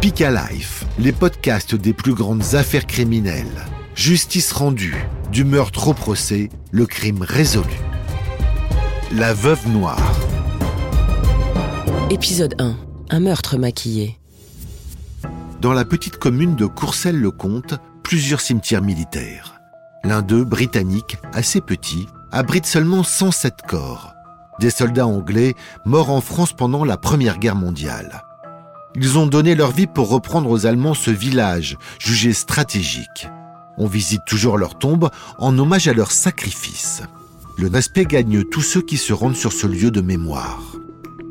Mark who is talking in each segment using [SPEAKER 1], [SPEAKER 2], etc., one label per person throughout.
[SPEAKER 1] Speak Life, les podcasts des plus grandes affaires criminelles. Justice rendue, du meurtre au procès, le crime résolu. La veuve noire.
[SPEAKER 2] Épisode 1. Un meurtre maquillé.
[SPEAKER 1] Dans la petite commune de Courcelles-le-Comte, plusieurs cimetières militaires. L'un d'eux, britannique, assez petit, abrite seulement 107 corps. Des soldats anglais morts en France pendant la Première Guerre mondiale. Ils ont donné leur vie pour reprendre aux Allemands ce village, jugé stratégique. On visite toujours leur tombe en hommage à leur sacrifice. Le Naspé gagne tous ceux qui se rendent sur ce lieu de mémoire.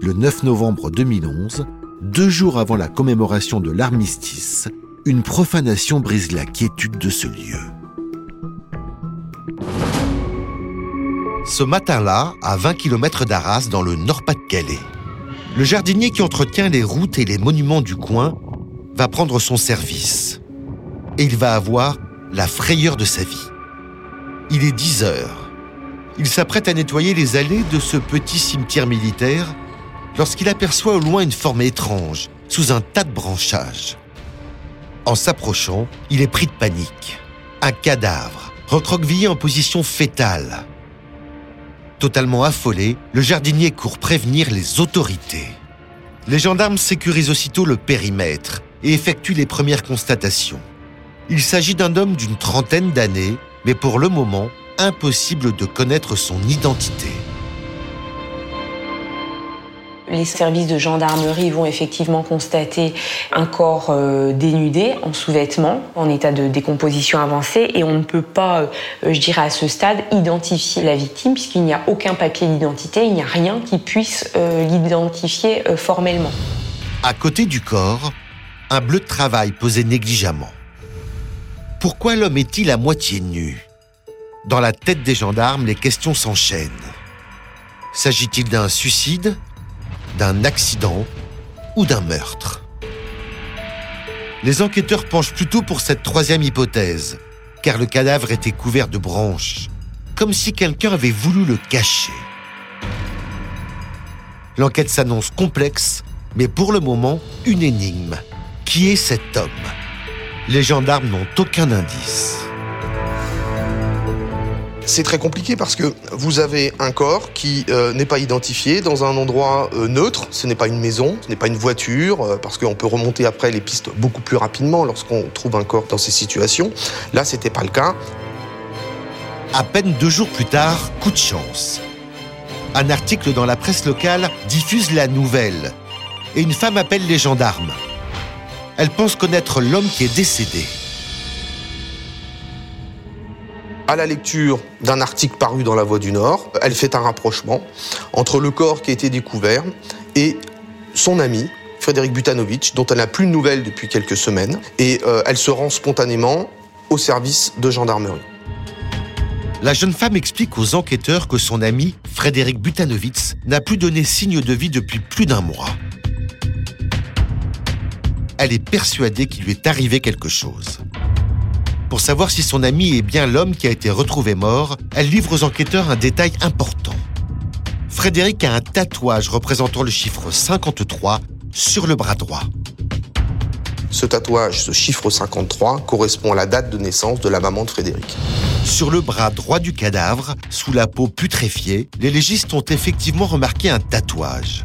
[SPEAKER 1] Le 9 novembre 2011, deux jours avant la commémoration de l'armistice, une profanation brise la quiétude de ce lieu.
[SPEAKER 3] Ce matin-là, à 20 km d'Arras, dans le Nord-Pas-de-Calais, le jardinier qui entretient les routes et les monuments du coin va prendre son service. Et il va avoir la frayeur de sa vie. Il est 10 heures. Il s'apprête à nettoyer les allées de ce petit cimetière militaire lorsqu'il aperçoit au loin une forme étrange, sous un tas de branchages. En s'approchant, il est pris de panique. Un cadavre, recroquevillé en position fétale, Totalement affolé, le jardinier court prévenir les autorités. Les gendarmes sécurisent aussitôt le périmètre et effectuent les premières constatations. Il s'agit d'un homme d'une trentaine d'années, mais pour le moment, impossible de connaître son identité
[SPEAKER 4] les services de gendarmerie vont effectivement constater un corps euh, dénudé, en sous-vêtements, en état de décomposition avancée, et on ne peut pas, euh, je dirais à ce stade, identifier la victime, puisqu'il n'y a aucun papier d'identité, il n'y a rien qui puisse euh, l'identifier formellement.
[SPEAKER 3] À côté du corps, un bleu de travail posé négligemment. Pourquoi l'homme est-il à moitié nu? Dans la tête des gendarmes, les questions s'enchaînent. S'agit-il d'un suicide? D'un accident ou d'un meurtre. Les enquêteurs penchent plutôt pour cette troisième hypothèse, car le cadavre était couvert de branches, comme si quelqu'un avait voulu le cacher. L'enquête s'annonce complexe, mais pour le moment, une énigme. Qui est cet homme? Les gendarmes n'ont aucun indice.
[SPEAKER 5] C'est très compliqué parce que vous avez un corps qui euh, n'est pas identifié dans un endroit euh, neutre. Ce n'est pas une maison, ce n'est pas une voiture, euh, parce qu'on peut remonter après les pistes beaucoup plus rapidement lorsqu'on trouve un corps dans ces situations. Là, c'était pas le cas.
[SPEAKER 3] À peine deux jours plus tard, coup de chance. Un article dans la presse locale diffuse la nouvelle et une femme appelle les gendarmes. Elle pense connaître l'homme qui est décédé.
[SPEAKER 5] À la lecture d'un article paru dans La Voix du Nord, elle fait un rapprochement entre le corps qui a été découvert et son ami, Frédéric Butanovitch, dont elle n'a plus de nouvelles depuis quelques semaines, et euh, elle se rend spontanément au service de gendarmerie.
[SPEAKER 3] La jeune femme explique aux enquêteurs que son ami, Frédéric Butanovitch, n'a plus donné signe de vie depuis plus d'un mois. Elle est persuadée qu'il lui est arrivé quelque chose. Pour savoir si son ami est bien l'homme qui a été retrouvé mort, elle livre aux enquêteurs un détail important. Frédéric a un tatouage représentant le chiffre 53 sur le bras droit.
[SPEAKER 5] Ce tatouage, ce chiffre 53, correspond à la date de naissance de la maman de Frédéric.
[SPEAKER 3] Sur le bras droit du cadavre, sous la peau putréfiée, les légistes ont effectivement remarqué un tatouage.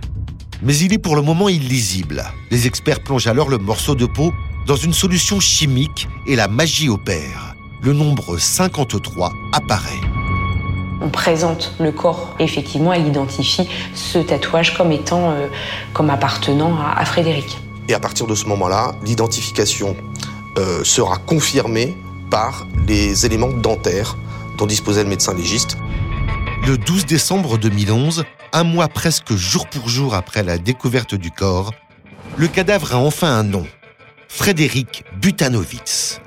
[SPEAKER 3] Mais il est pour le moment illisible. Les experts plongent alors le morceau de peau dans une solution chimique et la magie opère. Le nombre 53 apparaît.
[SPEAKER 4] On présente le corps, effectivement, elle identifie ce tatouage comme étant, euh, comme appartenant à, Frédéric.
[SPEAKER 5] Et à partir de ce moment-là, l'identification euh, sera confirmée par les éléments dentaires dont disposait le médecin légiste.
[SPEAKER 3] Le 12 décembre 2011, un mois presque jour pour jour après la découverte du corps, le cadavre a enfin un nom, Frédéric Butanovitz.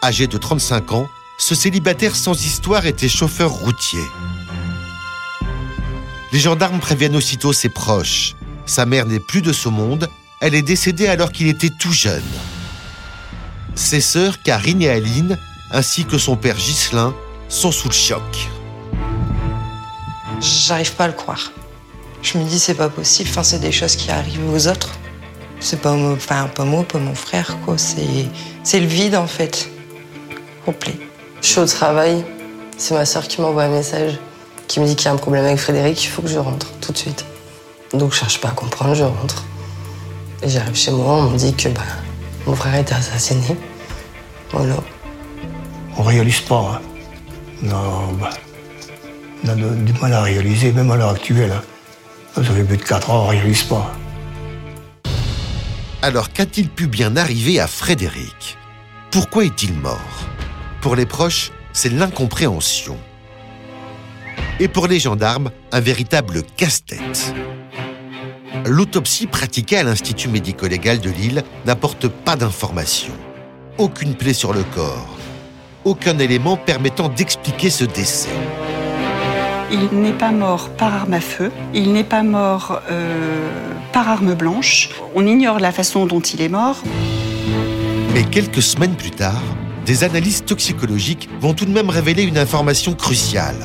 [SPEAKER 3] Âgé de 35 ans, ce célibataire sans histoire était chauffeur routier. Les gendarmes préviennent aussitôt ses proches. Sa mère n'est plus de ce monde, elle est décédée alors qu'il était tout jeune. Ses sœurs Karine et Aline, ainsi que son père Ghislain, sont sous le choc.
[SPEAKER 6] J'arrive pas à le croire. Je me dis, c'est pas possible. Enfin, c'est des choses qui arrivent aux autres. C'est pas, enfin, pas moi, pas mon frère, quoi. C'est le vide, en fait. Complet.
[SPEAKER 7] Je suis au travail. C'est ma soeur qui m'envoie un message qui me dit qu'il y a un problème avec Frédéric, il faut que je rentre tout de suite. Donc je cherche pas à comprendre, je rentre. Et j'arrive chez moi, on me dit que bah, mon frère a été assassiné. Voilà.
[SPEAKER 8] On réalise pas. Hein. Non, bah, on a du mal à réaliser, même à l'heure actuelle. Hein. Ça fait plus de 4 ans, on réalise pas.
[SPEAKER 3] Alors qu'a-t-il pu bien arriver à Frédéric? Pourquoi est-il mort? Pour les proches, c'est l'incompréhension. Et pour les gendarmes, un véritable casse-tête. L'autopsie pratiquée à l'Institut médico-légal de Lille n'apporte pas d'informations. Aucune plaie sur le corps. Aucun élément permettant d'expliquer ce décès.
[SPEAKER 9] Il n'est pas mort par arme à feu, il n'est pas mort euh, par arme blanche. On ignore la façon dont il est mort.
[SPEAKER 3] Mais quelques semaines plus tard, des analyses toxicologiques vont tout de même révéler une information cruciale.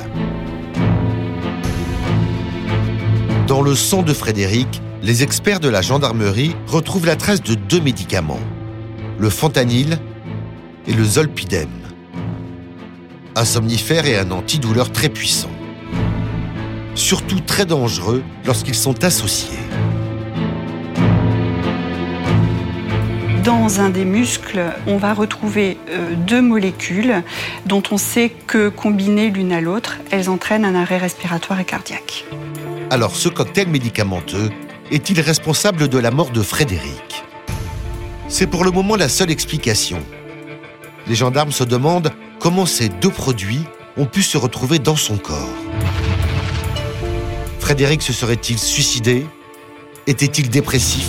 [SPEAKER 3] Dans le sang de Frédéric, les experts de la gendarmerie retrouvent la trace de deux médicaments, le fentanyl et le zolpidem, un somnifère et un antidouleur très puissant, surtout très dangereux lorsqu'ils sont associés.
[SPEAKER 9] Dans un des muscles, on va retrouver euh, deux molécules dont on sait que combinées l'une à l'autre, elles entraînent un arrêt respiratoire et cardiaque.
[SPEAKER 3] Alors ce cocktail médicamenteux est-il responsable de la mort de Frédéric? C'est pour le moment la seule explication. Les gendarmes se demandent comment ces deux produits ont pu se retrouver dans son corps. Frédéric se serait-il suicidé? Était-il dépressif?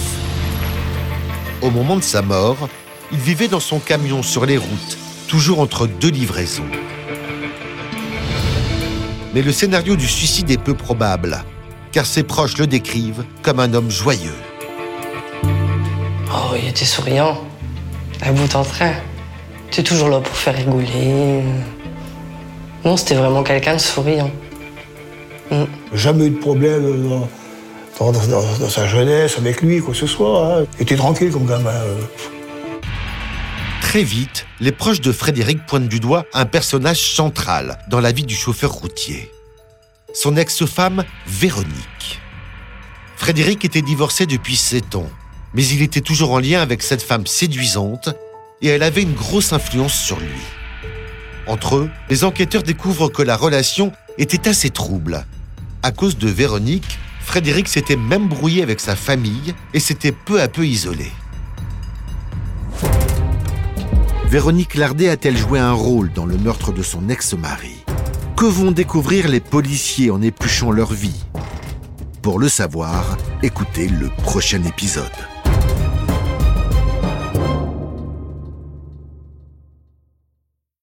[SPEAKER 3] Au moment de sa mort, il vivait dans son camion sur les routes, toujours entre deux livraisons. Mais le scénario du suicide est peu probable, car ses proches le décrivent comme un homme joyeux.
[SPEAKER 7] Oh, il était souriant, à bout en train. Tu toujours là pour faire rigoler. Non, c'était vraiment quelqu'un de souriant.
[SPEAKER 8] Mm. Jamais eu de problème dans, sa jeunesse avec lui, quoi que ce soit. Hein. Il était tranquille comme gamin. Euh.
[SPEAKER 3] Très vite, les proches de Frédéric pointent du doigt un personnage central dans la vie du chauffeur routier son ex-femme Véronique. Frédéric était divorcé depuis sept ans, mais il était toujours en lien avec cette femme séduisante et elle avait une grosse influence sur lui. Entre eux, les enquêteurs découvrent que la relation était assez trouble. À cause de Véronique, Frédéric s'était même brouillé avec sa famille et s'était peu à peu isolé. Véronique Lardet a-t-elle joué un rôle dans le meurtre de son ex-mari? Que vont découvrir les policiers en épluchant leur vie? Pour le savoir, écoutez le prochain épisode.